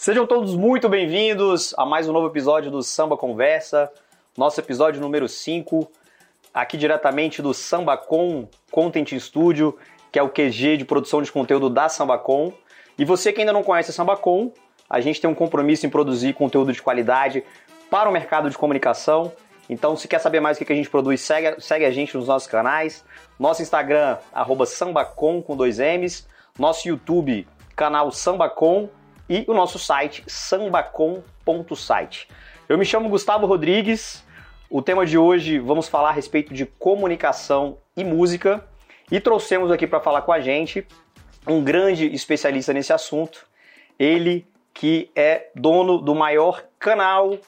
Sejam todos muito bem-vindos a mais um novo episódio do Samba Conversa, nosso episódio número 5, aqui diretamente do Sambacom Content Studio, que é o QG de produção de conteúdo da Sambacom. E você que ainda não conhece a Sambacom, a gente tem um compromisso em produzir conteúdo de qualidade para o mercado de comunicação. Então, se quer saber mais o que a gente produz, segue, segue a gente nos nossos canais. Nosso Instagram, arroba sambacom com dois M's. Nosso YouTube, canal Sambacom. E o nosso site, sambacom.site. Eu me chamo Gustavo Rodrigues. O tema de hoje, vamos falar a respeito de comunicação e música. E trouxemos aqui para falar com a gente um grande especialista nesse assunto. Ele que é dono do maior canal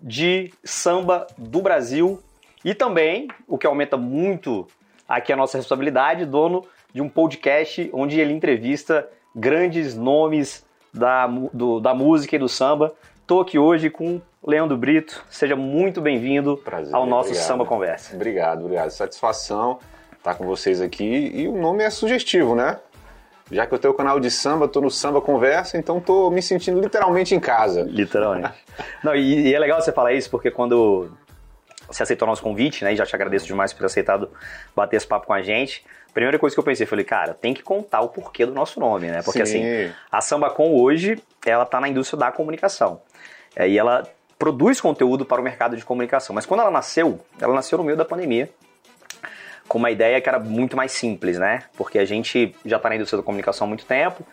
de samba do Brasil e também, o que aumenta muito aqui a nossa responsabilidade, dono de um podcast onde ele entrevista grandes nomes da, do, da música e do samba. Estou aqui hoje com Leandro Brito. Seja muito bem-vindo ao nosso obrigado. Samba Conversa. Obrigado, obrigado. Satisfação estar com vocês aqui. E o nome é sugestivo, né? Já que eu tenho o canal de samba, tô no Samba Conversa, então tô me sentindo literalmente em casa. Literalmente. Não, e, e, é legal você falar isso, porque quando você aceitou o nosso convite, né, e já te agradeço demais por ter aceitado bater esse papo com a gente, primeira coisa que eu pensei, falei, cara, tem que contar o porquê do nosso nome, né? Porque Sim. assim, a SambaCom hoje, ela tá na indústria da comunicação. É, e ela produz conteúdo para o mercado de comunicação. Mas quando ela nasceu, ela nasceu no meio da pandemia, com uma ideia que era muito mais simples, né? Porque a gente já está na indústria da comunicação há muito tempo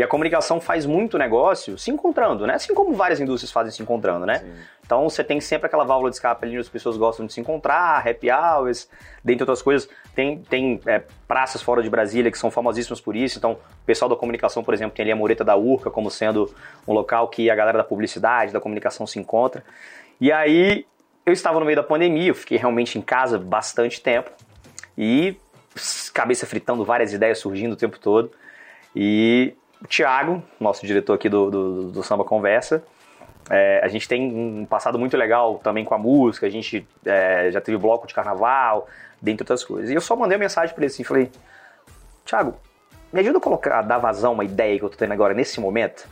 e a comunicação faz muito negócio se encontrando, né? Assim como várias indústrias fazem se encontrando, né? Sim. Então você tem sempre aquela válvula de escape ali onde as pessoas gostam de se encontrar, happy hours, dentre outras coisas. Tem, tem é, praças fora de Brasília que são famosíssimas por isso. Então, o pessoal da comunicação, por exemplo, tem ali a Mureta da Urca como sendo um local que a galera da publicidade, da comunicação se encontra. E aí, eu estava no meio da pandemia, eu fiquei realmente em casa bastante tempo e cabeça fritando, várias ideias surgindo o tempo todo. E o Thiago, nosso diretor aqui do, do, do Samba Conversa, é, a gente tem um passado muito legal também com a música, a gente é, já teve bloco de carnaval, dentre outras coisas. E eu só mandei uma mensagem para ele assim, falei, Thiago, me ajuda a colocar, a dar vazão uma ideia que eu tô tendo agora nesse momento?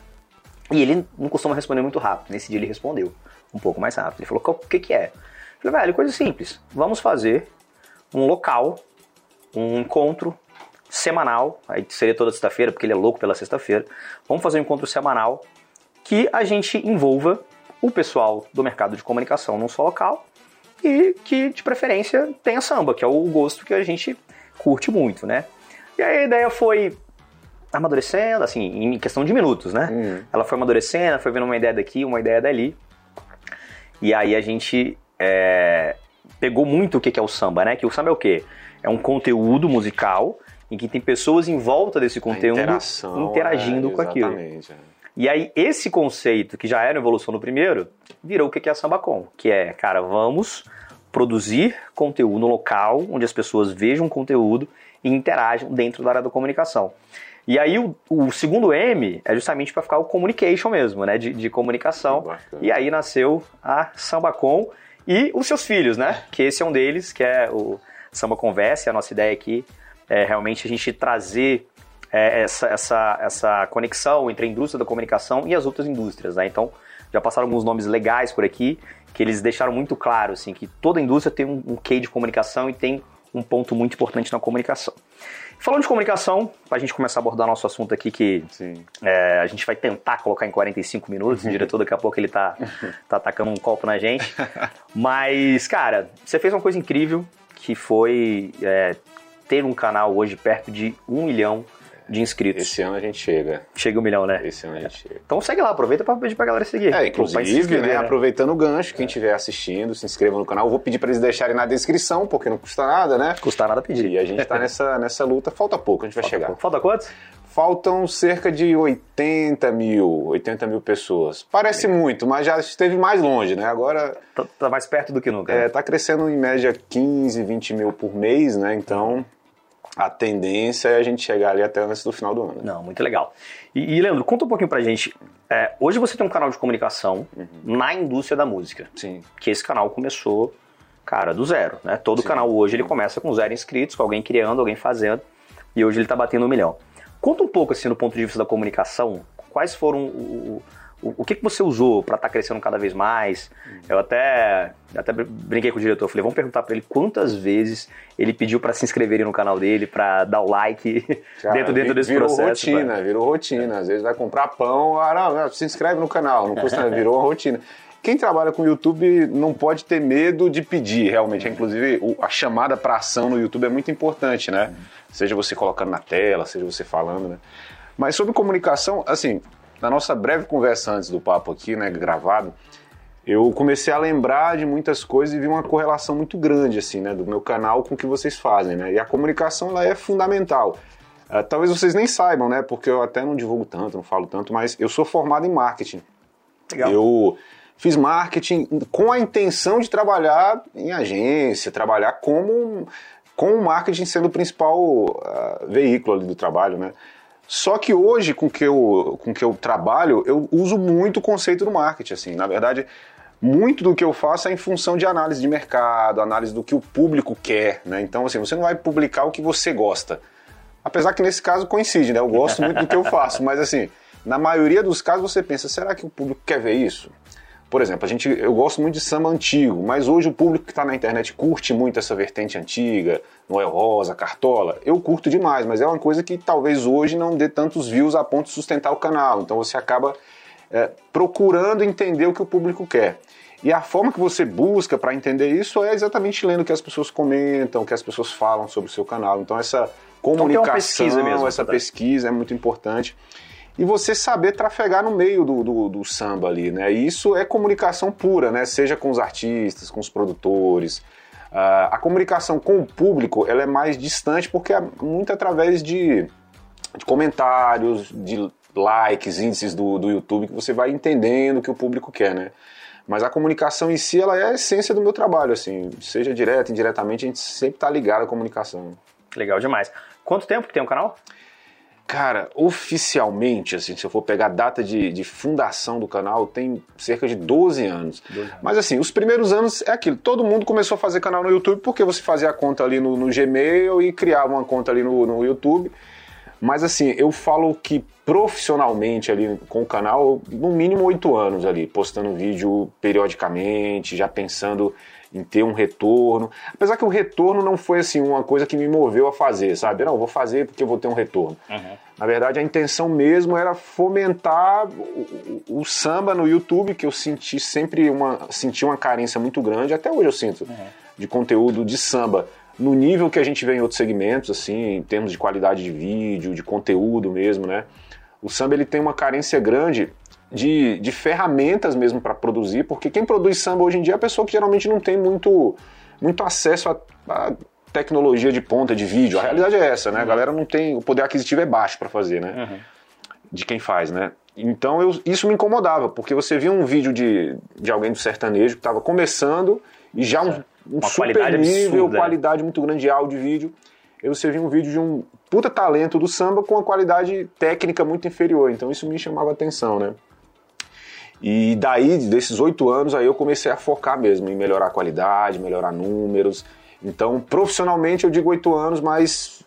E ele não costuma responder muito rápido. Nesse dia ele respondeu um pouco mais rápido. Ele falou, o que que é? Eu falei, velho, coisa simples. Vamos fazer um local, um encontro semanal, aí seria toda sexta-feira, porque ele é louco pela sexta-feira. Vamos fazer um encontro semanal que a gente envolva o pessoal do mercado de comunicação num só local e que, de preferência, tenha samba, que é o gosto que a gente curte muito, né? E aí a ideia foi amadurecendo, assim, em questão de minutos, né? Uhum. Ela foi amadurecendo, foi vendo uma ideia daqui, uma ideia dali. E aí a gente é, pegou muito o que é o samba, né? Que o samba é o quê? É um conteúdo musical em que tem pessoas em volta desse conteúdo interagindo é, com aquilo. é. E aí esse conceito, que já era evolução no primeiro, virou o que é a SambaCom, que é, cara, vamos produzir conteúdo local onde as pessoas vejam conteúdo e interajam dentro da área da comunicação. E aí o, o segundo M é justamente para ficar o communication mesmo, né, de, de comunicação. E aí nasceu a SambaCom e os seus filhos, né, que esse é um deles, que é o Samba Conversa, a nossa ideia aqui é realmente a gente trazer é, essa, essa, essa conexão entre a indústria da comunicação e as outras indústrias, né? Então, já passaram alguns nomes legais por aqui, que eles deixaram muito claro, assim, que toda indústria tem um, um quê de comunicação e tem um ponto muito importante na comunicação. Falando de comunicação, para a gente começar a abordar nosso assunto aqui, que é, a gente vai tentar colocar em 45 minutos, o diretor daqui a pouco ele tá, tá atacando um copo na gente. Mas, cara, você fez uma coisa incrível, que foi é, ter um canal hoje perto de um milhão de inscritos. Esse ano a gente chega. Chega um milhão, né? Esse ano a gente chega. Então segue lá, aproveita para pedir pra galera seguir. É, vai se inclusive, inscrever, né, aproveitando o gancho, quem estiver assistindo, se inscreva no canal. Eu vou pedir para eles deixarem na descrição, porque não custa nada, né? Custa nada pedir. E a gente tá nessa, nessa luta. Falta pouco, a gente vai chegar. Falta quantos? Faltam cerca de 80 mil, 80 mil pessoas. Parece muito, mas já esteve mais longe, né? Agora Tá, tá mais perto do que nunca. é, tá crescendo em média 15, 20 mil por mês, né? Então a tendência é a gente chegar ali até antes do final do ano. Não, muito legal. E, e Leandro, conta um pouquinho pra gente. É, hoje você tem um canal de comunicação na indústria da música. Sim. Que esse canal começou, cara, do zero, né? Todo Sim. canal hoje ele começa com zero inscritos, com alguém criando, alguém fazendo, e hoje ele tá batendo um milhão. Conta um pouco, assim, do ponto de vista da comunicação, quais foram o- o- o, que, que você usou para estar tá crescendo cada vez mais? Eu até, até brinquei com o diretor, falei, vamos perguntar para ele quantas vezes ele pediu para se inscreverem no canal dele, para dar o like Cara, dentro, dentro desse virou processo. Virou rotina, pra... virou rotina. Às vezes vai comprar pão, ah, não, se inscreve no canal, não custa nada, virou rotina. Quem trabalha com YouTube não pode ter medo de pedir, realmente. Inclusive, a chamada para ação no YouTube é muito importante, né? Seja você colocando na tela, seja você falando, né? Mas sobre comunicação, assim, na nossa breve conversa antes do papo aqui, né, gravado, eu comecei a lembrar de muitas coisas e vi uma correlação muito grande, assim, né, do meu canal com o que vocês fazem, né? E a comunicação, ela é fundamental. Uh, talvez vocês nem saibam, né, porque eu até não divulgo tanto, não falo tanto, mas eu sou formado em marketing. Legal. Eu fiz marketing com a intenção de trabalhar em agência, trabalhar como com o marketing sendo o principal uh, veículo do trabalho, né? Só que hoje, com que eu, com que eu trabalho, eu uso muito o conceito do marketing, assim. Na verdade, muito do que eu faço é em função de análise de mercado, análise do que o público quer, né? Então, assim, você não vai publicar o que você gosta. Apesar que nesse caso coincide, né? Eu gosto muito do que eu faço, mas assim, na maioria dos casos você pensa, será que o público quer ver isso? Por exemplo, a gente, eu gosto muito de samba antigo, mas hoje o público que está na internet curte muito essa vertente antiga, Noel Rosa, Cartola. Eu curto demais, mas é uma coisa que talvez hoje não dê tantos views a ponto de sustentar o canal. Então você acaba é, procurando entender o que o público quer. E a forma que você busca para entender isso é exatamente lendo o que as pessoas comentam, o que as pessoas falam sobre o seu canal. Então essa comunicação, então, pesquisa mesmo, essa pesquisa é muito importante e você saber trafegar no meio do, do, do, samba ali, né? E isso é comunicação pura, né? Seja com os artistas, com os produtores. Uh, a comunicação com o público ela é mais distante porque é muito através de, de comentários, de likes, índices do, do YouTube que você vai entendendo o que o público quer, né? Mas a comunicação em si, ela é a essência do meu trabalho, assim, seja direta, indiretamente, a gente sempre está ligado à comunicação. Legal demais. Quanto tempo que tem o canal? Cara, oficialmente, assim, se eu for pegar a data de, de fundação do canal, tem cerca de 12 anos. 12 anos. Mas assim, os primeiros anos é aquilo, todo mundo começou a fazer canal no YouTube porque você fazia a conta ali no, no Gmail e criava uma conta ali no, no YouTube. Mas assim, eu falo que profissionalmente ali com o canal, no mínimo oito anos ali, postando vídeo periodicamente, já pensando em ter um retorno. Apesar que o retorno não foi assim uma coisa que me moveu a fazer, sabe? Não, vou fazer porque vou ter um retorno. Uhum. Na verdade, a intenção mesmo era fomentar o, o, o, samba no YouTube, que eu senti sempre uma, senti uma carência muito grande, até hoje eu sinto, uhum. de conteúdo de samba. No nível que a gente vê em outros segmentos, assim, em termos de qualidade de vídeo, de conteúdo mesmo, né? O samba ele tem uma carência grande de, de ferramentas mesmo para produzir, porque quem produz samba hoje em dia é a pessoa que geralmente não tem muito, muito acesso a, a tecnologia de ponta de vídeo. A realidade é essa, né? A galera não tem. O poder aquisitivo é baixo para fazer, né? Uhum. De quem faz, né? Então eu, isso me incomodava, porque você via um vídeo de, de alguém do sertanejo que estava começando e já um, um super qualidade nível, absurda, qualidade muito grande de áudio e vídeo. E você via um vídeo de um puta talento do samba com uma qualidade técnica muito inferior. Então isso me chamava atenção, né? E daí, desses oito anos, aí eu comecei a focar mesmo em melhorar a qualidade, melhorar números. Então, profissionalmente, eu digo oito anos, mas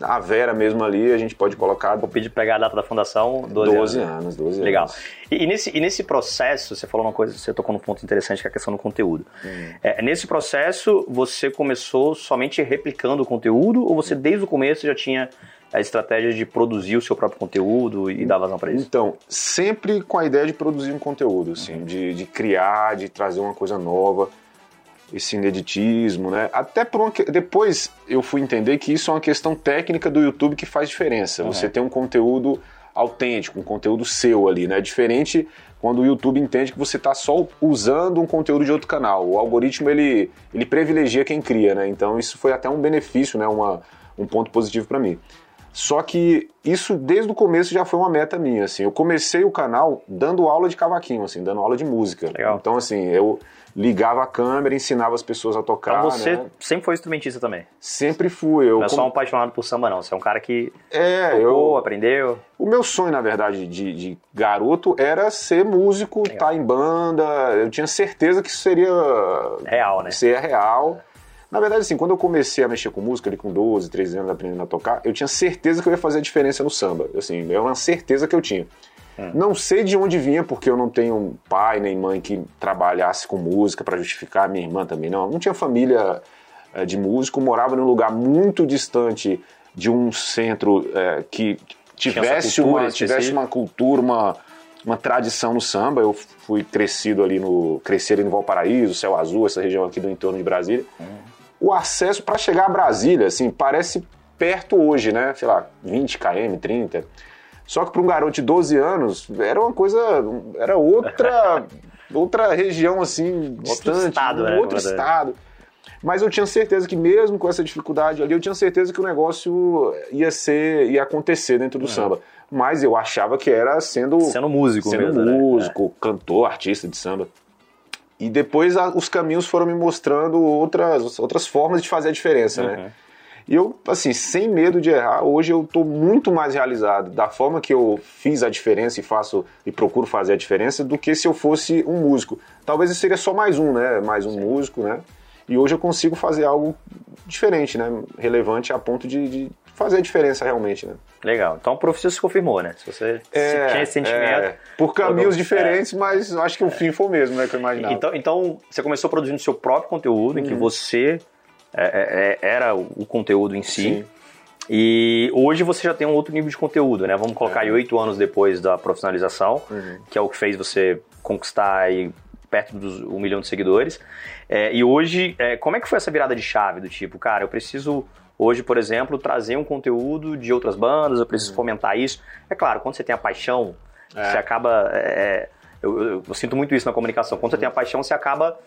a Vera mesmo ali, a gente pode colocar. Vou pedir pegar a data da fundação, 12, 12 anos. anos 12 Legal. anos. E, e, nesse, e nesse processo, você falou uma coisa, você tocou num ponto interessante que é a questão do conteúdo. Hum. É, nesse processo, você começou somente replicando o conteúdo ou você desde o começo já tinha a estratégia de produzir o seu próprio conteúdo e dar vazão para isso? Então, sempre com a ideia de produzir um conteúdo, assim, uhum. de, de criar, de trazer uma coisa nova, esse ineditismo, né? Até por uma, depois eu fui entender que isso é uma questão técnica do YouTube que faz diferença. Uhum. Você tem um conteúdo autêntico, um conteúdo seu ali, né? Diferente quando o YouTube entende que você está só usando um conteúdo de outro canal. O algoritmo ele, ele privilegia quem cria, né? Então isso foi até um benefício, né? Uma, um ponto positivo para mim. Só que isso desde o começo já foi uma meta minha, assim. Eu comecei o canal dando aula de cavaquinho, assim, dando aula de música. Legal. Então, assim, eu ligava a câmera, ensinava as pessoas a tocar. Então você né? sempre foi instrumentista também? Sempre fui. Eu não é só um apaixonado por samba, não. Você é um cara que é, tocou, eu... aprendeu. O meu sonho, na verdade, de, de garoto era ser músico, estar tá em banda. Eu tinha certeza que isso seria real, né? Ser real. Na verdade, assim, quando eu comecei a mexer com música, ali com 12, 13 anos aprendendo a tocar, eu tinha certeza que eu ia fazer a diferença no samba. Assim, era uma certeza que eu tinha. Hum. Não sei de onde vinha, porque eu não tenho pai nem mãe que trabalhasse com música para justificar, minha irmã também não. Não tinha família é, de músico, morava num lugar muito distante de um centro é, que tivesse uma, tivesse uma cultura, uma, uma tradição no samba. Eu fui crescido ali no. cresci ali no Valparaíso, Céu Azul, essa região aqui do entorno de Brasília. Hum. O acesso para chegar a Brasília, assim, parece perto hoje, né? Sei lá, 20 km, 30. Só que para um garoto de 12 anos, era uma coisa. Era outra. outra região, assim, distante. Outro estado, né? Outro estado. Mas eu tinha certeza que mesmo com essa dificuldade ali, eu tinha certeza que o negócio ia ser, ia acontecer dentro do uhum. samba. Mas eu achava que era sendo sendo músico, sendo mesmo, né? músico, né? cantor, artista de samba. E depois a, os caminhos foram me mostrando outras outras formas de fazer a diferença, né? uhum. né? E eu, assim, sem medo de errar, hoje eu estou muito mais realizado da forma que eu fiz a diferença e faço e procuro fazer a diferença do que se eu fosse um músico. Talvez eu seria só mais um, né? Mais um Sim. músico, né? E hoje eu consigo fazer algo diferente, né? Relevante a ponto de, de fazer a diferença realmente, né? Legal. Então o professor se confirmou, né? Se você é, tinha esse sentimento. É, por caminhos diferentes, é. mas acho que o fim foi o mesmo, né? Que eu imaginava. Então, então você começou produzindo seu próprio conteúdo, em que uhum. você é, é, é, era o conteúdo em si. Sim. E hoje você já tem um outro nível de conteúdo, né? Vamos colocar aí oito anos depois da profissionalização, uhum. que é o que fez você conquistar aí perto dos um milhão de seguidores. É, e hoje, é, como é que foi essa virada de chave do tipo, cara, eu preciso hoje, por exemplo, trazer um conteúdo de outras bandas, eu preciso uhum. fomentar isso. É claro, quando você tem a paixão, é. você acaba. É, é, eu, eu, eu, sinto muito isso na comunicação. Quando você tem a paixão, você acaba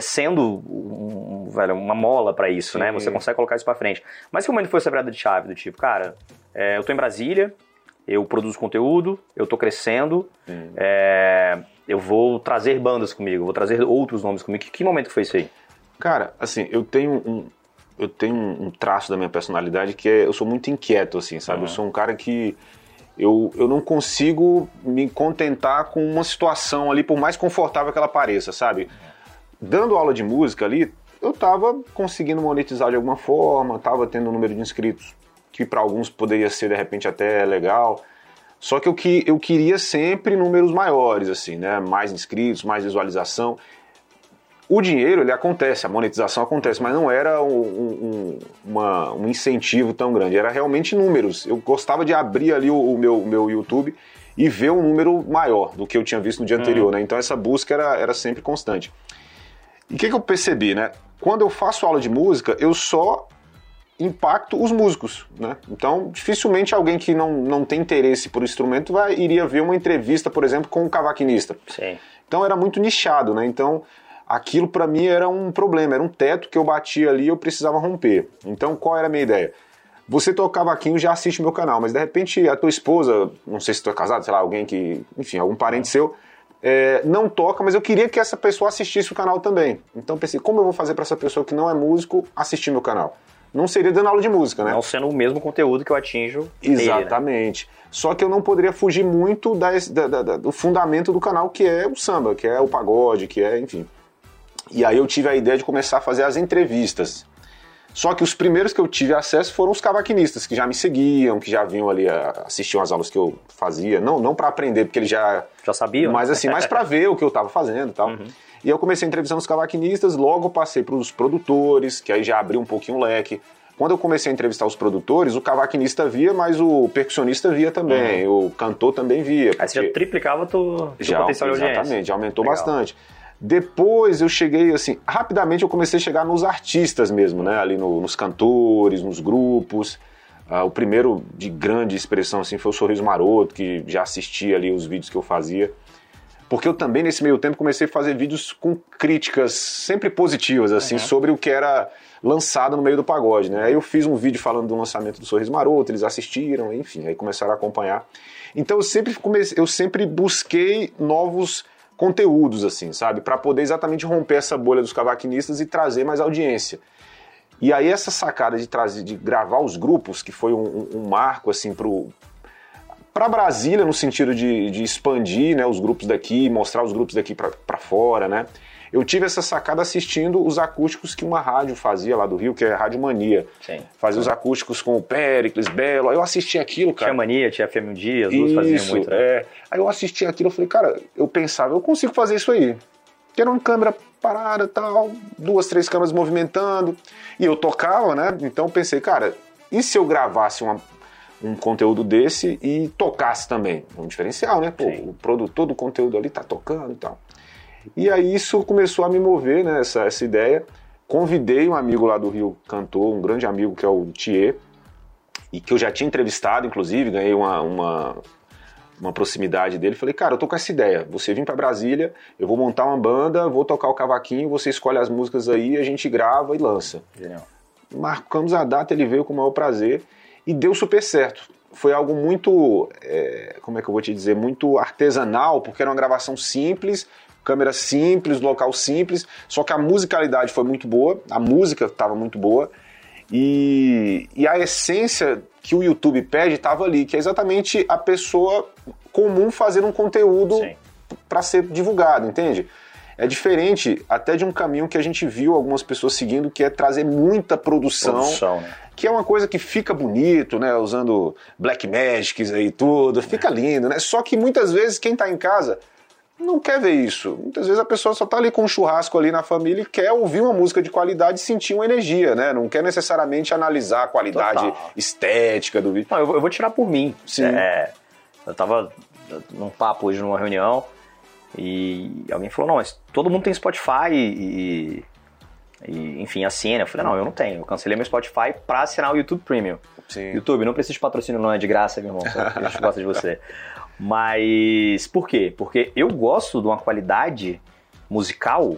sendo um, velho, uma mola para isso, né? Sim. né? Você consegue colocar isso para frente. Mas que momento foi essa virada de chave do tipo, cara, eu tô em Brasília, eu produzo conteúdo, eu tô crescendo, é, eu vou trazer bandas comigo, vou trazer outros nomes comigo. Que, que momento que foi isso aí? Cara, assim, eu tenho um, eu tenho um traço da minha personalidade que é, eu sou muito inquieto, assim, sabe? Uhum. Eu sou um cara que eu, eu não consigo me contentar com uma situação ali, por mais confortável que ela pareça, sabe? Dando aula de música ali, eu tava conseguindo monetizar de alguma forma, tava tendo um número de inscritos que para alguns poderia ser de repente até legal. Só que eu, que eu queria sempre números maiores, assim, né? Mais inscritos, mais visualização. O dinheiro, ele acontece, a monetização acontece, mas não era um, um, uma, um incentivo tão grande, era realmente números. Eu gostava de abrir ali o, o meu, meu YouTube e ver um número maior do que eu tinha visto no dia anterior, uhum. né? Então essa busca era, era sempre constante. E o que, que eu percebi, né? Quando eu faço aula de música, eu só impacto os músicos, né? Então, dificilmente alguém que não, não tem interesse por instrumento vai, iria ver uma entrevista, por exemplo, com um cavaquinista. Sim. Então era muito nichado, né? Então, aquilo para mim era um problema, era um teto que eu batia ali e eu precisava romper. Então, qual era a minha ideia? Você toca cavaquinho já assiste meu canal, mas de repente a tua esposa, não sei se tu é casado, sei lá, alguém que, enfim, algum parente seu, é, não toca, mas eu queria que essa pessoa assistisse o canal também. Então pensei, como eu vou fazer para essa pessoa que não é músico assistir meu canal? Não seria dando aula de música, né? Não sendo o mesmo conteúdo que eu atinjo. Exatamente. Dele, né? Só que eu não poderia fugir muito da, da, da, do fundamento do canal, que é o samba, que é o pagode, que é, enfim. E aí eu tive a ideia de começar a fazer as entrevistas. Só que os primeiros que eu tive acesso foram os cavaquinistas, que já me seguiam, que já vinham ali assistir as aulas que eu fazia. Não, não para aprender, porque eles já. Já sabiam? Mas assim, mais para ver o que eu estava fazendo e tal. Uhum. E eu comecei entrevistando os cavaquinistas, logo passei para os produtores, que aí já abriu um pouquinho o leque. Quando eu comecei a entrevistar os produtores, o cavaquinista via, mas o percussionista via também, uhum. o cantor também via. Aí você já triplicava tu, tu já, potencial de Exatamente, já aumentou Legal. bastante. Depois eu cheguei, assim, rapidamente eu comecei a chegar nos artistas mesmo, né? Ali no, nos cantores, nos grupos. Uh, o primeiro de grande expressão, assim, foi o Sorriso Maroto, que já assistia ali os vídeos que eu fazia porque eu também nesse meio tempo comecei a fazer vídeos com críticas sempre positivas assim uhum. sobre o que era lançado no meio do pagode, né? Aí eu fiz um vídeo falando do lançamento do Sorriso Maroto, eles assistiram, enfim, aí começaram a acompanhar. Então eu sempre comecei, eu sempre busquei novos conteúdos assim, sabe, para poder exatamente romper essa bolha dos cavaquinistas e trazer mais audiência. E aí essa sacada de trazer, de gravar os grupos, que foi um, um marco assim pro para Brasília, no sentido de, de expandir né, os grupos daqui, mostrar os grupos daqui para fora, né? Eu tive essa sacada assistindo os acústicos que uma rádio fazia lá do Rio, que é a Rádio Mania. Sim. Fazia os acústicos com o Péricles, Belo. Aí eu assisti aquilo, cara. Tinha Mania, tinha FM um dia, as duas faziam muito. Né? é. Aí eu assisti aquilo, eu falei, cara, eu pensava, eu consigo fazer isso aí. Que era uma câmera parada tal, duas, três câmeras movimentando. E eu tocava, né? Então eu pensei, cara, e se eu gravasse uma, um conteúdo desse e tocasse também? Um diferencial, né? Pô, Sim. o produtor do conteúdo ali tá tocando e tal. E aí isso começou a me mover, né? Essa, essa ideia. Convidei um amigo lá do Rio, cantor, um grande amigo que é o Thier, e que eu já tinha entrevistado, inclusive, ganhei uma, uma, uma proximidade dele. Falei, cara, eu tô com essa ideia. Você vem para Brasília, eu vou montar uma banda, vou tocar o cavaquinho, você escolhe as músicas aí, a gente grava e lança. Genial. Marcamos a data, ele veio com o maior prazer e deu super certo. Foi algo muito, é, como é que eu vou te dizer, muito artesanal, porque era uma gravação simples, câmera simples, local simples, só que a musicalidade foi muito boa, a música estava muito boa e, e a essência que o YouTube pede estava ali, que é exatamente a pessoa comum fazendo um conteúdo para ser divulgado, entende? É diferente até de um caminho que a gente viu algumas pessoas seguindo, que é trazer muita produção, Produção, né? Que é uma coisa que fica bonito, né? Usando Black Magics aí tudo, fica lindo, né? Só que muitas vezes quem tá em casa não quer ver isso. Muitas vezes a pessoa só tá ali com um churrasco ali na família e quer ouvir uma música de qualidade e sentir uma energia, né? Não quer necessariamente analisar a qualidade Total. estética do vídeo. Não, eu, vou- tirar por mim. Sim. É, eu tava num papo hoje numa reunião e alguém falou, não, mas todo mundo tem Spotify e, e, enfim, assina. Eu falei, não, eu não tenho. Eu cancelei meu Spotify pra assinar o YouTube Premium. Sim. YouTube, não precisa de patrocínio, não é de graça, meu irmão. A gente gosta de você. Mas por quê? Porque eu gosto de uma qualidade musical,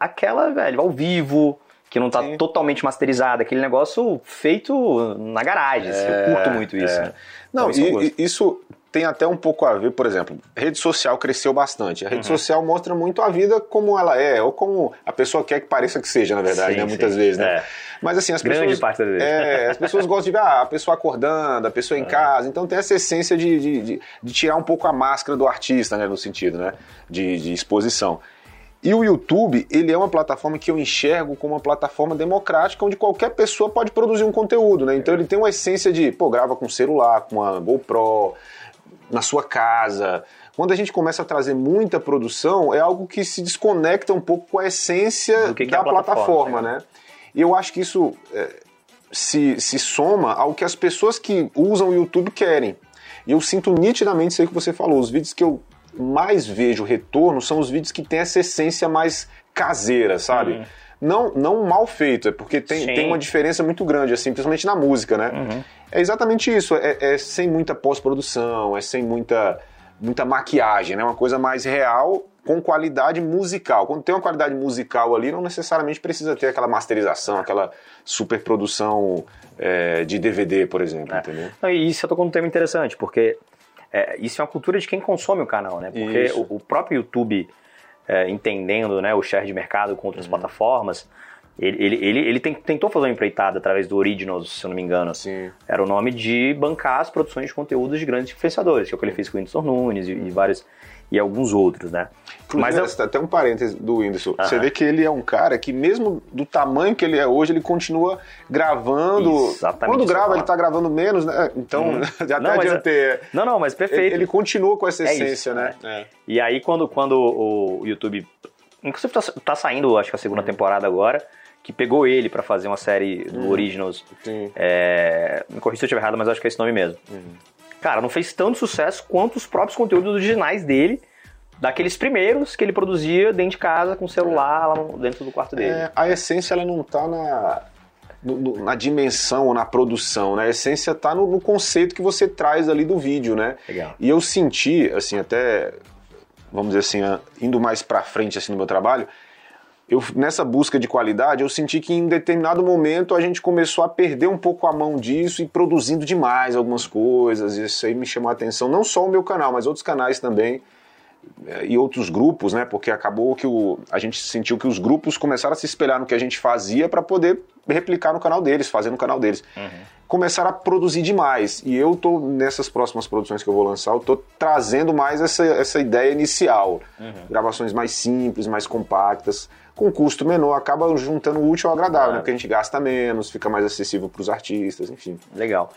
aquela, velho, ao vivo, que não tá Sim. totalmente masterizada, aquele negócio feito na garagem. assim, eu curto muito isso. né? Não, Então, isso e- gosto. e isso tem até um pouco a ver, por exemplo, rede social cresceu bastante. A Uhum. rede social mostra muito a vida como ela é, ou como a pessoa quer que pareça que seja, na verdade, Sim, né? Muitas sim. vezes, né? É. Mas assim, as Grande pessoas. parte das vezes. É, as pessoas gostam de ver ah, a pessoa acordando, a pessoa É. em casa. Então tem essa essência de, de, de- de tirar um pouco a máscara do artista, né? No sentido, né? De, de exposição. E o YouTube, ele é uma plataforma que eu enxergo como uma plataforma democrática, onde qualquer pessoa pode produzir um conteúdo, né? Então ele tem uma essência de, pô, grava com celular, com uma GoPro, na sua casa. Quando a gente começa a trazer muita produção, é algo que se desconecta um pouco com a essência que que da é plataforma, plataforma, né? E eu acho que isso é, se, se soma ao que as pessoas que usam o YouTube querem. E eu sinto nitidamente isso aí que você falou. Os vídeos que eu mais vejo retorno são os vídeos que têm essa essência mais caseira, sabe? Uhum. Não, não mal feito, é porque tem, Sim. tem uma diferença muito grande, assim, principalmente na música, né? Uhum. É exatamente isso, é, é sem muita pós-produção, é sem muita, muita maquiagem, né? Uma coisa mais real com qualidade musical. Quando tem uma qualidade musical ali, não necessariamente precisa ter aquela masterização, aquela superprodução é, de DVD, por exemplo, entendeu? Não, e isso eu tô com um tema interessante, porque é, isso é uma cultura de quem consome o canal, né? Porque o, o próprio YouTube, é, entendendo né, o share de mercado com Uhum. outras plataformas, ele, ele, ele, ele tentou fazer uma empreitada através do Originals, se eu não me engano. Sim. Era o nome de bancar as produções de conteúdos de grandes influenciadores, que é o que ele fez com o Whindersson Nunes e, e vários e alguns outros, né? Mas eu, até um parênteses do Whindersson. Você vê que ele é um cara que, mesmo do tamanho que ele é hoje, ele continua gravando. Exatamente Quando grava, ele tá gravando menos, né? Então, Uhum. já Não, até mas é- adiantei. não, não, mas perfeito. Ele, continua com essa É isso, essência, né? É. E aí, quando, quando o YouTube. Inclusive, tá, tá saindo, acho que a segunda temporada agora, que pegou ele pra fazer uma série do Originals. Sim. É, me corrija se eu estiver errado, mas acho que é esse nome mesmo. Cara, não fez tanto sucesso quanto os próprios conteúdos originais dele, daqueles primeiros que ele produzia dentro de casa com o celular lá no- dentro do quarto dele. É, a essência ela não tá na, na dimensão ou na produção, né? A essência tá no, no conceito que você traz ali do vídeo, né? Legal. E eu senti, assim, até, vamos dizer assim, indo mais pra frente assim no meu trabalho, eu, nessa busca de qualidade, eu senti que em determinado momento a gente começou a perder um pouco a mão disso e produzindo demais algumas coisas. Isso aí me chamou a atenção, não só o meu canal, mas outros canais também. eh, e outros grupos, né? Porque acabou que o, a gente sentiu que os grupos começaram a se espelhar no que a gente fazia para poder replicar no canal deles, fazer no canal deles. Uhum. Começaram a produzir demais. E eu tô, nessas próximas produções que eu vou lançar, eu tô trazendo mais essa, essa ideia inicial. Uhum. Gravações mais simples, mais compactas, com custo menor, acaba juntando o útil ao agradável, né? Porque a gente gasta menos, fica mais acessível para os artistas, enfim. Legal.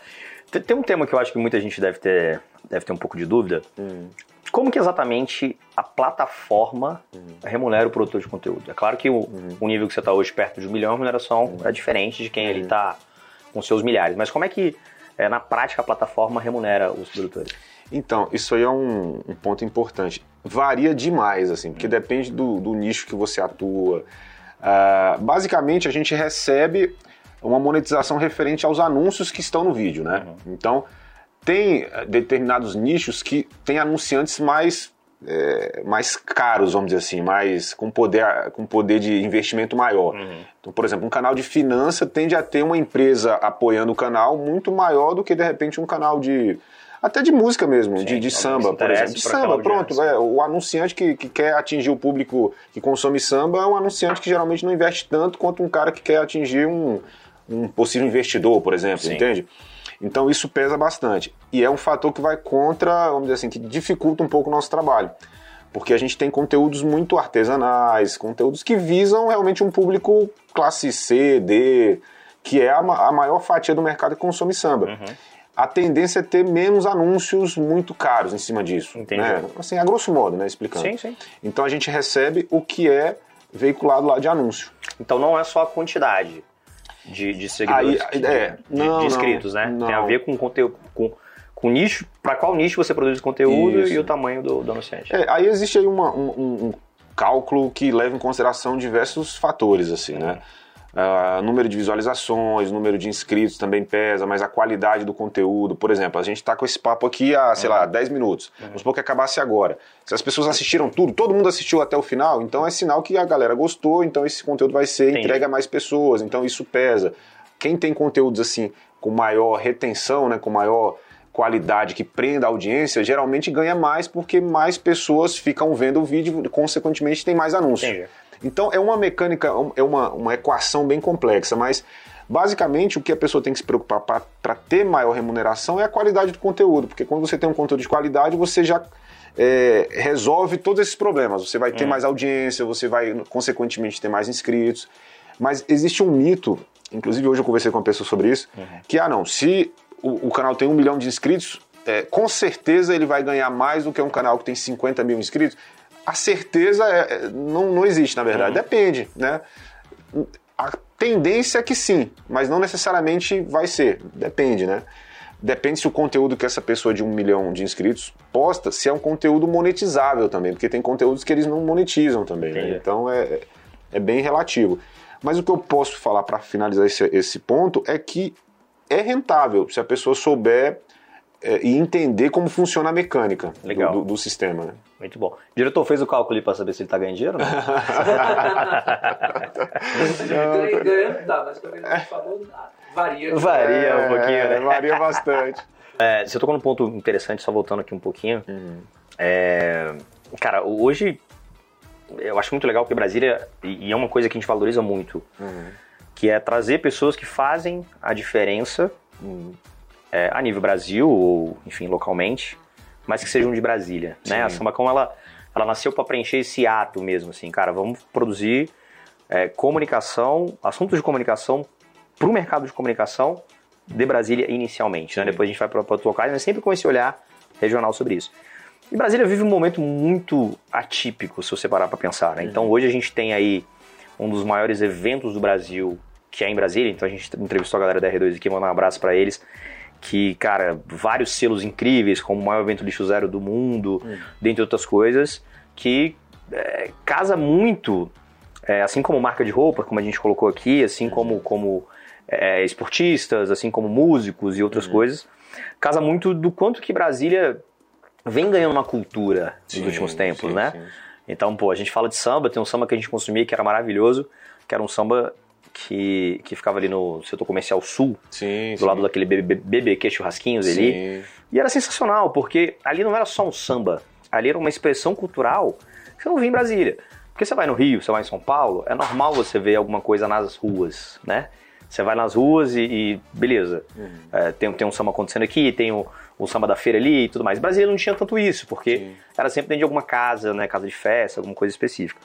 Tem um tema que eu acho que muita gente deve ter, deve ter um pouco de dúvida. Hum. Como que exatamente a plataforma uhum. remunera o produtor de conteúdo? É claro que o, uhum. o nível que você está hoje perto de um milhão, a remuneração uhum. é diferente de quem ele está com seus milhares. Mas como é que, é, na prática, a plataforma remunera os produtores? Então, isso aí é um, um ponto importante. Varia demais, assim, porque depende do, do nicho que você atua. Uh, basicamente, a gente recebe uma monetização referente aos anúncios que estão no vídeo, né? Uhum. Então, tem determinados nichos que tem anunciantes mais é, mais caros, vamos dizer assim, mais com poder, com poder de investimento maior. Uhum. Então, por exemplo, um canal de finança tende a ter uma empresa apoiando o canal muito maior do que de repente um canal de até de música mesmo, Sim, de, de samba, por exemplo. De samba, pronto. É, o anunciante que, que quer atingir o público que consome samba é um anunciante que geralmente não investe tanto quanto um cara que quer atingir um, um possível investidor, por exemplo, Sim. entende? Então isso pesa bastante. E é um fator que vai contra, vamos dizer assim, que dificulta um pouco o nosso trabalho. Porque a gente tem conteúdos muito artesanais, conteúdos que visam realmente um público classe C, D, que é a, a maior fatia do mercado que consome samba. Uhum. A tendência é ter menos anúncios muito caros em cima disso. Entendi. Né? Assim, a grosso modo, né? Explicando. Sim, sim. Então a gente recebe o que é veiculado lá de anúncio. Então não é só a quantidade de, de seguidores, Aí, de, é, de, não, de inscritos, não, né? Não. Tem a ver com conteúdo, com, com nicho, para qual nicho você produz conteúdo Isso. e o tamanho do, do anunciante. É, aí existe aí uma, um, um, cálculo que leva em consideração diversos fatores, assim, né? Uh, número de visualizações, número de inscritos também pesa, mas a qualidade do conteúdo. Por exemplo, a gente está com esse papo aqui há, sei uhum. lá, 10 minutos. Uhum. Vamos supor que acabasse agora. Se as pessoas assistiram tudo, todo mundo assistiu até o final, então é sinal que a galera gostou, então esse conteúdo vai ser Entendi. entregue a mais pessoas, então isso pesa. Quem tem conteúdos assim com maior retenção, né, com maior qualidade que prenda a audiência, geralmente ganha mais porque mais pessoas ficam vendo o vídeo, consequentemente tem mais anúncios. Entendi. Então é uma mecânica, é uma, uma equação bem complexa, mas basicamente o que a pessoa tem que se preocupar para ter maior remuneração é a qualidade do conteúdo, porque quando você tem um conteúdo de qualidade, você já é, resolve todos esses problemas. Você vai ter hum. mais audiência, você vai, consequentemente, ter mais inscritos. Mas existe um mito, inclusive hoje eu conversei com uma pessoa sobre isso, uhum. que, ah, não, se o, o, canal tem um milhão de inscritos, é, com certeza ele vai ganhar mais do que um canal que tem 50 mil inscritos a certeza é, é, não, não existe, na verdade. Uhum. Depende, né? A tendência é que sim, mas não necessariamente vai ser. Depende, né? Depende se o conteúdo que essa pessoa de um milhão de inscritos posta, se é um conteúdo monetizável também, porque tem conteúdos que eles não monetizam também, né? Então é, é bem relativo. Mas o que eu posso falar para finalizar esse, esse ponto é que é rentável se a pessoa souber é, e entender como funciona a mecânica do, do, do, sistema. Né? Muito bom. O diretor fez o cálculo para saber se ele está ganhando dinheiro? Não? Ganhando dá, mas como ele falou, varia. Varia é, um pouquinho, né? Varia bastante. É, você tocou num ponto interessante, só voltando aqui um pouquinho. Uhum. É, cara, hoje eu acho muito legal que Brasília, e é uma coisa que a gente valoriza muito, uhum. que é trazer pessoas que fazem a diferença uhum é, a nível Brasil, ou enfim, localmente, mas que sejam de Brasília, né? A Sambacão, ela, ela nasceu para preencher esse ato mesmo, assim, cara, vamos produzir é, comunicação, assuntos de comunicação para o mercado de comunicação de Brasília inicialmente, né? Depois a gente vai para outros locais, mas sempre com esse olhar regional sobre isso. E Brasília vive um momento muito atípico, se você parar para pensar, né? Então hoje a gente tem aí um dos maiores eventos do Brasil, que é em Brasília, então a gente entrevistou a galera da R2 aqui, mandar um abraço para eles que, cara, vários selos incríveis, como o maior evento lixo zero do mundo, hum. dentre outras coisas, que é, casa muito, é, assim como marca de roupa, como a gente colocou aqui, assim como, como é, esportistas, assim como músicos e outras uhum. coisas, casa muito do quanto que Brasília vem ganhando uma cultura sim, nos últimos tempos, sim, né? Sim. Então, pô, a gente fala de samba, tem um samba que a gente consumia que era maravilhoso, que era um samba que, que ficava ali no setor comercial sul, sim, do sim. lado daquele BBQ churrasquinhos sim. ali. E era sensacional, porque ali não era só um samba, Ali era uma expressão cultural que você não via em Brasília. Porque você vai no Rio, você vai em São Paulo, é normal você ver alguma coisa nas ruas, né? Você vai nas ruas e, e beleza, uhum. é, tem, tem um samba acontecendo aqui, tem o, o, samba da feira ali e tudo mais. Brasília não tinha tanto isso, porque Sim. era sempre dentro de alguma casa, né? Casa de festa, alguma coisa específica.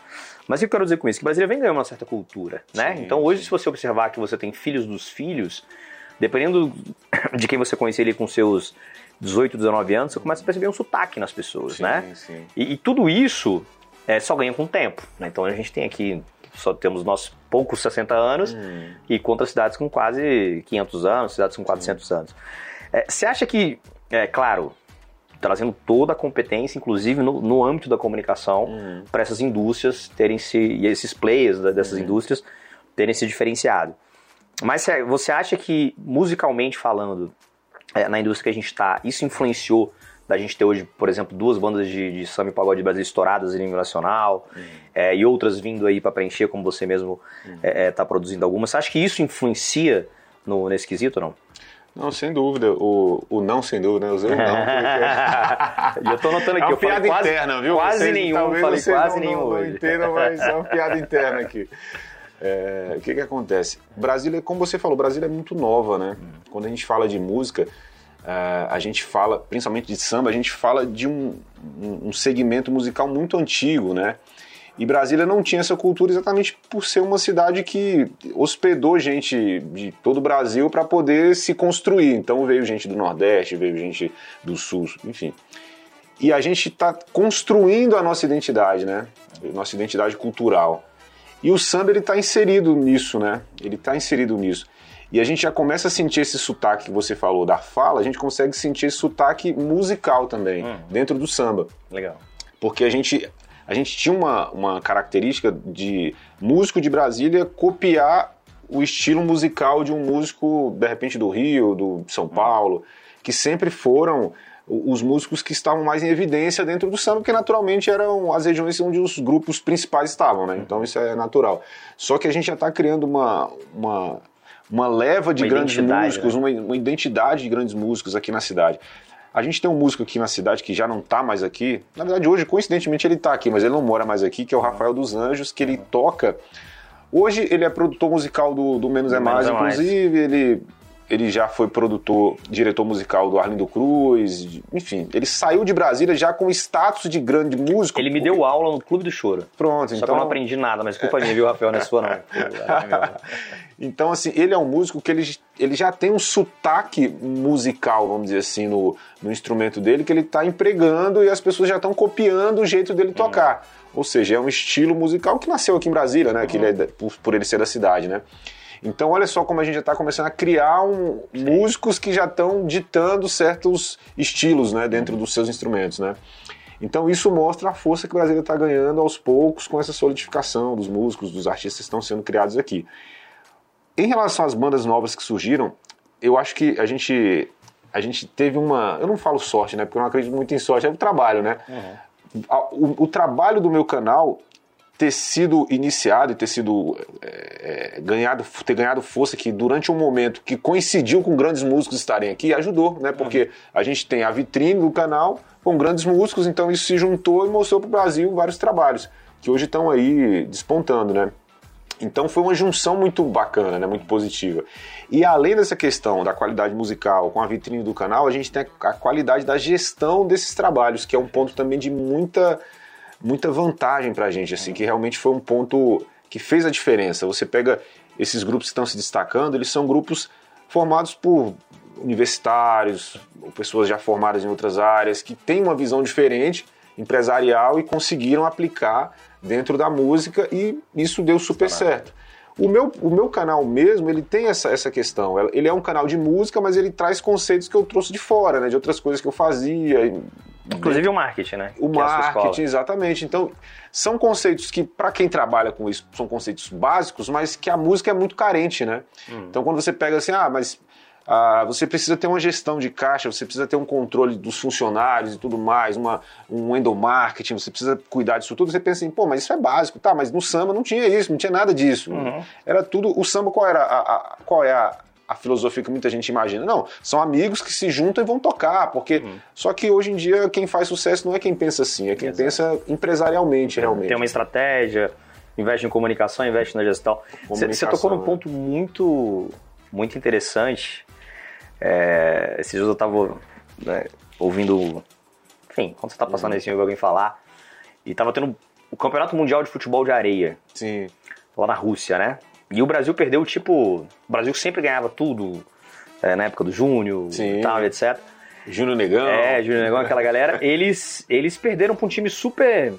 Mas o que eu quero dizer com isso? Que Brasília vem ganhando uma certa cultura, né? Sim, então hoje, sim. se você observar que você tem filhos dos filhos, dependendo de quem você conhecer ali com seus 18, 19 anos, você começa a perceber um sotaque nas pessoas, sim, né? Sim. E, e, tudo isso é, só ganha com o tempo. Né? Então a gente tem aqui, só temos nossos poucos 60 anos hum. e contra cidades com quase 500 anos, cidades com 400 Sim. anos. É, você acha que, é claro, trazendo toda a competência, inclusive no, no âmbito da comunicação, hum. para essas indústrias terem se, e esses players dessas hum. indústrias terem se diferenciado. Mas você acha que, musicalmente falando, é, na indústria que a gente está, isso influenciou da gente ter hoje, por exemplo, duas bandas de, de samba e pagode Brasil estouradas em nível nacional uhum. é, e outras vindo aí para preencher, como você mesmo está uhum. é, é tá produzindo algumas. Você acha que isso influencia no, nesse quesito ou não? Não, sem dúvida. O, o não, sem dúvida, né? Usei o não. Porque... eu tô notando aqui. É uma piada quase, interna, viu? Quase Vocês, nenhum, falei quase não, nenhum não, hoje. Não entendam, mas é uma piada interna aqui. É, o que que acontece? Brasília, como você falou, Brasília é muito nova, né? Quando a gente fala de música, Uh, a gente fala, principalmente de samba, a gente fala de um, um, segmento musical muito antigo, né? E Brasília não tinha essa cultura exatamente por ser uma cidade que hospedou gente de todo o Brasil para poder se construir. Então veio gente do Nordeste, veio gente do Sul, enfim. E a gente está construindo a nossa identidade, né? Nossa identidade cultural. E o samba ele está inserido nisso, né? Ele está inserido nisso. E a gente já começa a sentir esse sotaque que você falou da fala, a gente consegue sentir esse sotaque musical também, hum. dentro do samba. Legal. Porque a gente, a gente tinha uma, uma característica de músico de Brasília copiar o estilo musical de um músico, de repente, do Rio, do São hum. Paulo, que sempre foram os músicos que estavam mais em evidência dentro do samba, porque naturalmente eram as regiões onde os grupos principais estavam, né? Então isso é natural. Só que a gente já está criando uma, uma uma leva de uma grandes músicos, né? uma, uma identidade de grandes músicos aqui na cidade. A gente tem um músico aqui na cidade que já não está mais aqui. Na verdade, hoje, coincidentemente, ele está aqui, mas ele não mora mais aqui, que é o Rafael dos Anjos, que ele toca. Hoje ele é produtor musical do, do Menos é Mais, Menos inclusive, é mais. ele ele já foi produtor, diretor musical do Arlindo Cruz, enfim, ele saiu de Brasília já com status de grande músico. Ele me deu aula no Clube do Choro. Pronto, Só então. que eu não aprendi nada, mas culpa minha, viu, Rafael? Não é sua, não. então, assim, ele é um músico que ele, ele já tem um sotaque musical, vamos dizer assim, no, no instrumento dele, que ele está empregando e as pessoas já estão copiando o jeito dele tocar. Uhum. Ou seja, é um estilo musical que nasceu aqui em Brasília, né? Uhum. Que ele é, por, por ele ser da cidade, né? Então, olha só como a gente já está começando a criar um, músicos que já estão ditando certos estilos né, dentro dos seus instrumentos. Né? Então, isso mostra a força que o Brasil está ganhando aos poucos com essa solidificação dos músicos, dos artistas que estão sendo criados aqui. Em relação às bandas novas que surgiram, eu acho que a gente, a gente teve uma. Eu não falo sorte, né? Porque eu não acredito muito em sorte, é o trabalho, né? Uhum. O, o, trabalho do meu canal ter sido iniciado e ter sido é, é, ganhado, ter ganhado força que durante um momento que coincidiu com grandes músicos estarem aqui ajudou, né? Porque a gente tem a vitrine do canal com grandes músicos, então isso se juntou e mostrou para o Brasil vários trabalhos que hoje estão aí despontando, né? Então foi uma junção muito bacana, né? muito positiva. E além dessa questão da qualidade musical com a vitrine do canal, a gente tem a qualidade da gestão desses trabalhos, que é um ponto também de muita muita vantagem para a gente, assim, que realmente foi um ponto que fez a diferença. Você pega esses grupos que estão se destacando, eles são grupos formados por universitários, ou pessoas já formadas em outras áreas, que têm uma visão diferente, empresarial, e conseguiram aplicar dentro da música, e isso deu super certo. O meu, o meu canal mesmo, ele tem essa, essa questão. Ele é um canal de música, mas ele traz conceitos que eu trouxe de fora, né? De outras coisas que eu fazia. Inclusive o marketing, né? O que é marketing, é exatamente. Então, são conceitos que, para quem trabalha com isso, são conceitos básicos, mas que a música é muito carente, né? Hum. Então, quando você pega assim, ah, mas ah, você precisa ter uma gestão de caixa, você precisa ter um controle dos funcionários e tudo mais, uma, um endomarketing, você precisa cuidar disso tudo. Você pensa assim, pô, mas isso é básico, tá? Mas no samba não tinha isso, não tinha nada disso. Uhum. Era tudo. O samba, qual era a, a qual é a, a filosofia que muita gente imagina. Não, são amigos que se juntam e vão tocar, porque só que hoje em dia quem faz sucesso não é quem pensa assim, é quem Exato. pensa empresarialmente realmente. Tem uma estratégia, investe em comunicação, investe na gestão. Você você tocou num né? ponto muito, muito interessante. É, esses dias eu tava né, ouvindo, enfim, quando você tá Uhum. passando esse eu ouvi alguém falar, e tava tendo o Campeonato Mundial de Futebol de Areia, Sim. lá na Rússia, né? E o Brasil perdeu, tipo, o Brasil sempre ganhava tudo, é, na época do Júnior Sim. e tal, etc. Júnior Negão. É, Júnior Negão, aquela galera, eles, eles perderam pra um time super,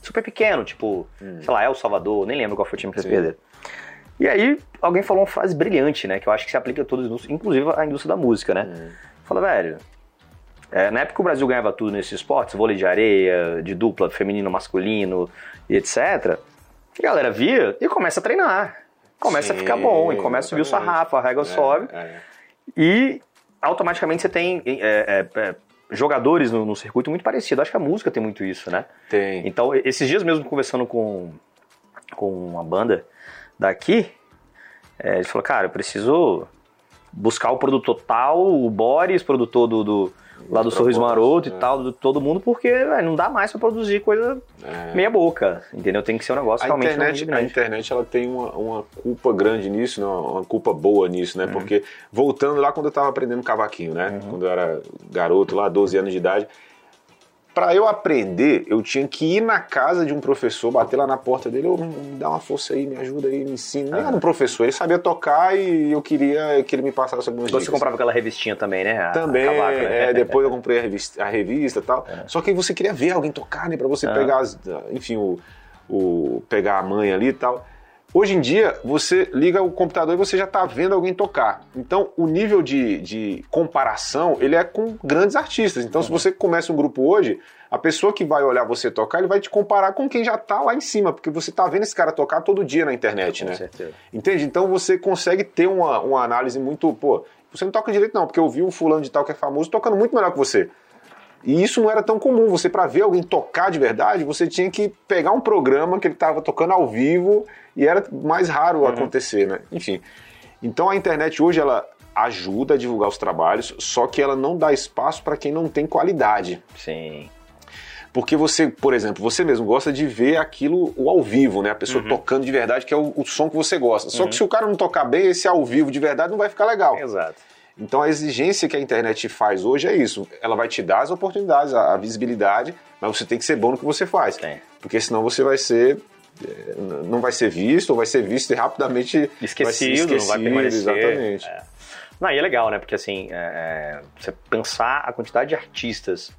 super pequeno, tipo, sei lá, El Salvador, nem lembro qual foi o time que eles Sim. perderam. E aí, alguém falou uma frase brilhante, né, que eu acho que se aplica a todos, os- inclusive a indústria da música, né? Fala, velho, é, na época o Brasil ganhava tudo nesses esportes, vôlei de areia, de dupla, feminino, masculino e etc., a galera via e começa a treinar. Começa a ficar Sim, bom, e começa a subir o sarrafo, a régua sobe. É, é. E automaticamente você tem é, é, é, jogadores no, no circuito muito parecido. Acho que a música tem muito isso, né? Tem. Então, esses dias mesmo conversando com, com uma banda daqui, é, ele falou, cara, eu preciso buscar o produtor tal, o Boris, produtor do, do- lá do Sorriso Maroto é. e tal, do todo mundo, porque velho, não dá mais pra produzir coisa É. meia boca, entendeu? Tem que ser um negócio A realmente internet, muito a grande. internet ela tem uma, uma culpa grande nisso, né? uma culpa boa nisso, Uhum. né? Porque voltando lá quando eu tava aprendendo cavaquinho, né? Quando eu era garoto lá, 12 anos de idade, Pra eu aprender, eu tinha que ir na casa de um professor, bater lá na porta dele, ô, me dá uma força aí, me ajuda aí, me ensina. Nem era um professor, ele sabia tocar e eu queria que ele me passasse algumas Você dicas. comprava aquela revistinha também, né? A- a Também, cavaco, né? é, depois eu comprei a revista, a revista e tal. Só que você queria ver alguém tocar, né? Pra você Ah. pegar, as, enfim, o, o, pegar a mãe ali e tal. Hoje em dia, você liga o computador e você já tá vendo alguém tocar. Então, o nível de, de comparação, ele é com grandes artistas. Então, se você começa um grupo hoje, a pessoa que vai olhar você tocar, ele vai te comparar com quem já tá lá em cima, porque você tá vendo esse cara tocar todo dia na internet, Com né? certeza. Entende? Então você consegue ter uma, uma análise muito, pô, você não toca direito não, porque eu vi o fulano de tal que é famoso tocando muito melhor que você. E isso não era tão comum. Você, para ver alguém tocar de verdade, você tinha que pegar um programa que ele estava tocando ao vivo e era mais raro acontecer, né? Enfim. Então a internet hoje ela ajuda a divulgar os trabalhos, só que ela não dá espaço para quem não tem qualidade. Sim. Porque você, por exemplo, você mesmo gosta de ver aquilo o ao vivo, né? A pessoa tocando de verdade, que é o, o som que você gosta. Só que se o cara não tocar bem, esse ao vivo de verdade não vai ficar legal. Exato. Então a exigência que a internet faz hoje é isso. Ela vai te dar as oportunidades, a, a visibilidade, mas você tem que ser bom no que você faz. Porque senão você vai ser. eh, Não vai ser visto, ou vai ser visto e rapidamente Esquecido, vai não vai permanecer. Exatamente. É. Não, e é legal, né? Porque assim, é, é, você pensar a quantidade de artistas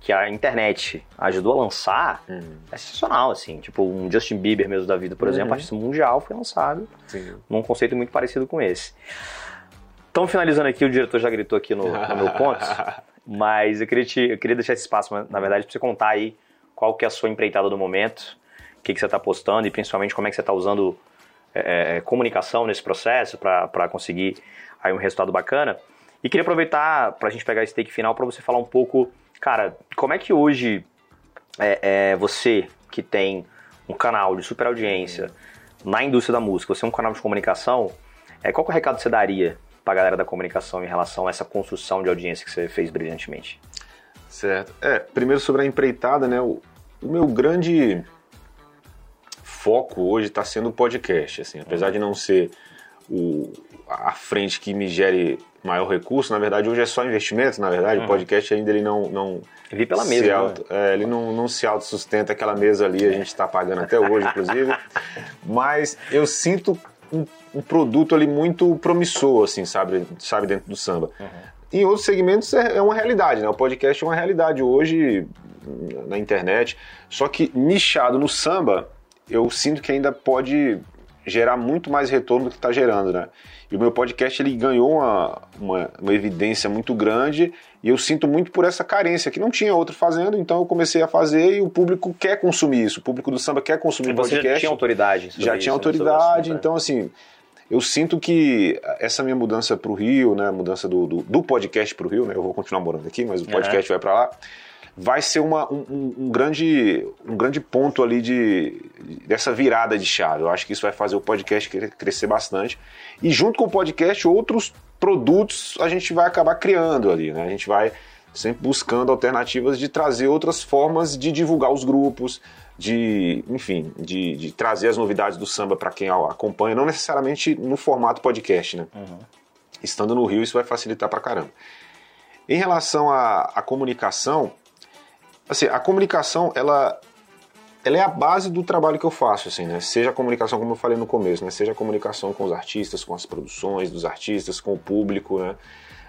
que a internet ajudou a lançar é sensacional, assim. Tipo, um Justin Bieber mesmo da vida, por exemplo, artista mundial foi lançado Sim. num conceito muito parecido com esse. Então, finalizando aqui, o diretor já gritou aqui no, no meu ponto, mas eu queria, te, eu queria deixar esse espaço, na verdade, para você contar aí qual que é a sua empreitada do momento, o que, que você está postando e principalmente como é que você está usando é, é, comunicação nesse processo para conseguir aí um resultado bacana. E queria aproveitar para a gente pegar esse take final para você falar um pouco, cara, como é que hoje é, é, você que tem um canal de super audiência na indústria da música, você é um canal de comunicação, é, qual que é o recado que você daria para a galera da comunicação em relação a essa construção de audiência que você fez brilhantemente? Certo. É, primeiro sobre a empreitada, né? O, o meu grande foco hoje está sendo o podcast, assim, apesar de não ser o, a frente que me gere maior recurso, na verdade hoje é só investimento, na verdade, o podcast ainda ele não, não Vi pela mesa, né? auto- é, ele não, não se autossustenta, aquela mesa ali a gente está pagando até hoje, inclusive, mas eu sinto um, um produto ali muito promissor, assim, sabe, sabe dentro do samba. Em outros segmentos é é uma realidade, né? O podcast é uma realidade hoje na internet, só que nichado no samba, eu sinto que ainda pode gerar muito mais retorno do que está gerando, né? E o meu podcast ele ganhou uma, uma, uma evidência muito grande e eu sinto muito por essa carência, que não tinha outro fazendo, então eu comecei a fazer e o público quer consumir isso, o público do samba quer consumir E você podcast já tinha autoridade já isso, tinha né, autoridade, assunto, né? então assim, eu sinto que essa minha mudança para o Rio, né, mudança do, do, do podcast para o Rio, né, eu vou continuar morando aqui, mas o podcast vai para lá, vai ser uma, um, um, grande, um grande ponto ali de, dessa virada de chave. Eu acho que isso vai fazer o podcast crescer bastante. E junto com o podcast, outros produtos a gente vai acabar criando ali, né? A gente vai sempre buscando alternativas de trazer outras formas de divulgar os grupos, de, enfim, de, de trazer as novidades do samba para quem acompanha, não necessariamente no formato podcast, né? Uhum. Estando no Rio, isso vai facilitar para caramba. Em relação à, à comunicação, assim, a comunicação, ela, ela é a base do trabalho que eu faço, assim, né? Seja a comunicação, como eu falei no começo, né? Seja a comunicação com os artistas, com as produções dos artistas, com o público, né?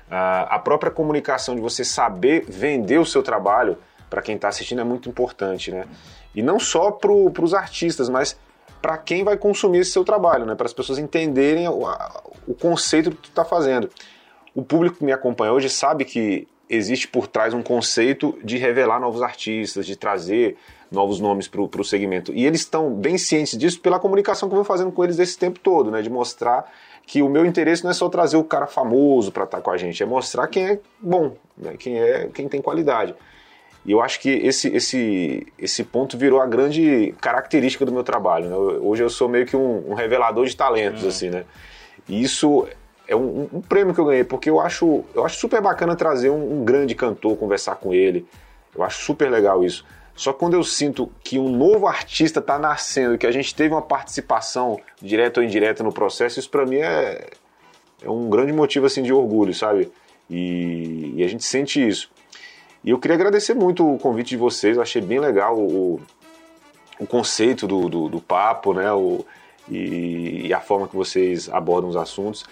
a própria comunicação de você saber vender o seu trabalho para quem está assistindo é muito importante, né? E não só para os artistas, mas para quem vai consumir esse seu trabalho, né? Para as pessoas entenderem o, o conceito que tu está fazendo. O público que me acompanha hoje sabe que existe por trás um conceito de revelar novos artistas, de trazer novos nomes para o segmento. E eles estão bem cientes disso pela comunicação que eu vou fazendo com eles esse tempo todo, né? De mostrar que o meu interesse não é só trazer o cara famoso para estar com a gente, é mostrar quem é bom, né? quem é quem tem qualidade. E eu acho que esse, esse, esse ponto virou a grande característica do meu trabalho. Né? Hoje eu sou meio que um, um revelador de talentos, uhum. assim, né? E isso é um, um, prêmio que eu ganhei, porque eu acho, eu acho super bacana trazer um, um grande cantor, conversar com ele. Eu acho super legal isso. Só quando eu sinto que um novo artista está nascendo, que a gente teve uma participação direta ou indireta no processo, isso para mim é, é um grande motivo assim de orgulho, sabe? E, e, a gente sente isso. E eu queria agradecer muito o convite de vocês, eu achei bem legal o, o conceito do, do, do papo, né? O, e, e a forma que vocês abordam os assuntos.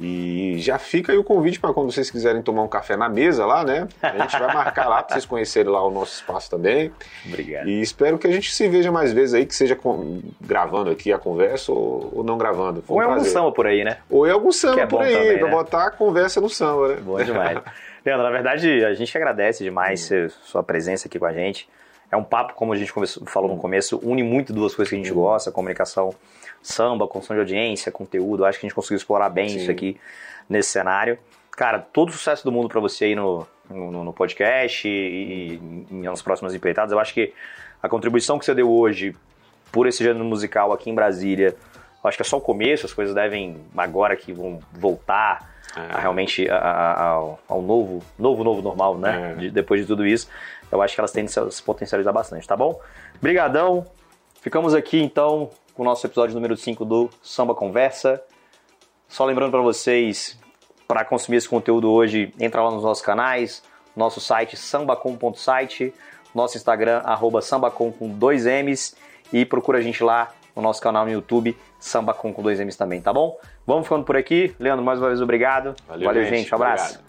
E já fica aí o convite para quando vocês quiserem tomar um café na mesa lá, né? A gente vai marcar lá para vocês conhecerem lá o nosso espaço também. Obrigado. E espero que a gente se veja mais vezes aí, que seja com, gravando aqui a conversa ou, ou não gravando. Foi ou um é algum samba por aí, né? Ou é algum samba é por aí, para né? botar a conversa no samba, né? Bom demais. Leandro, na verdade, a gente agradece demais hum. sua presença aqui com a gente. É um papo, como a gente falou no começo, une muito duas coisas que a gente hum. gosta, comunicação samba, construção de audiência, conteúdo. Acho que a gente conseguiu explorar bem Sim. isso aqui nesse cenário. Cara, todo o sucesso do mundo para você aí no, no, no podcast e, e, e nas próximas empreitadas. Eu acho que a contribuição que você deu hoje por esse gênero musical aqui em Brasília, acho que é só o começo, as coisas devem, agora que vão voltar é. a, realmente a, a, ao, ao, novo, novo, novo normal, né? É. De, depois de tudo isso, eu acho que elas tendem a se potencializar bastante, tá bom? Brigadão, ficamos aqui então com o nosso episódio número 5 do Samba Conversa. Só lembrando para vocês, para consumir esse conteúdo hoje, entra lá nos nossos canais, nosso site sambacom.site, nosso Instagram, arroba sambacom com dois M's e procura a gente lá no nosso canal no YouTube, sambacom com dois M's também, tá bom? Vamos ficando por aqui. Leandro, mais uma vez obrigado. Valeu, Valeu gente. gente. Um abraço. Obrigado.